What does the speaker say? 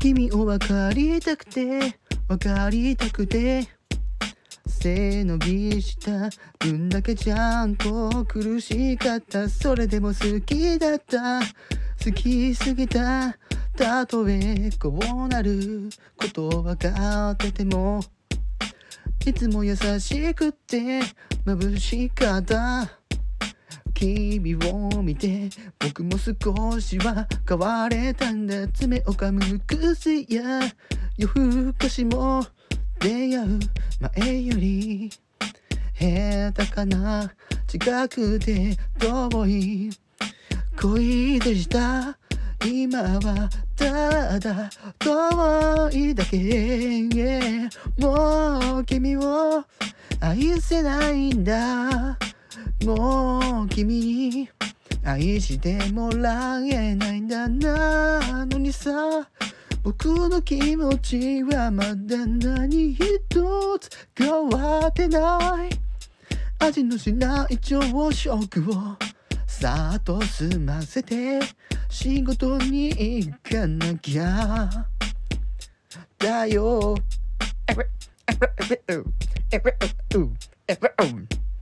君を分かりたくて分かりたくて背伸びした分だけちゃんと苦しかった。それでも好きだった。好きすぎた。たとえこうなる。こと分かっててもいつも優しくって眩しかった。君を見て僕も少しは変われたんだ。爪を噛む癖や。夜更かしも出会う前より下手かな。近くて遠い。恋でした。今はただ遠いだけ。もう君を愛せないんだ。もう君に愛してもらえないんだなのにさ。僕の気持ちはまだ何一つ変わってない。味のしない朝食をさっと済ませて。仕事に行かなきゃ。だよ。